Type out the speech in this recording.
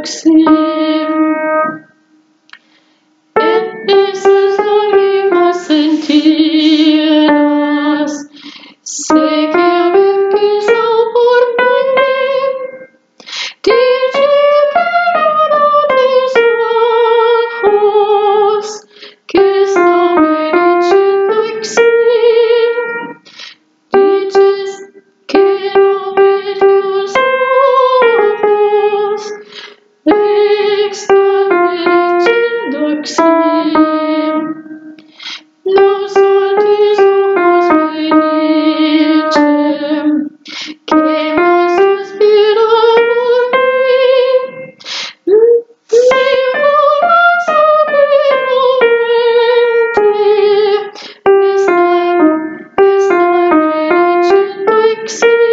books. Thanks.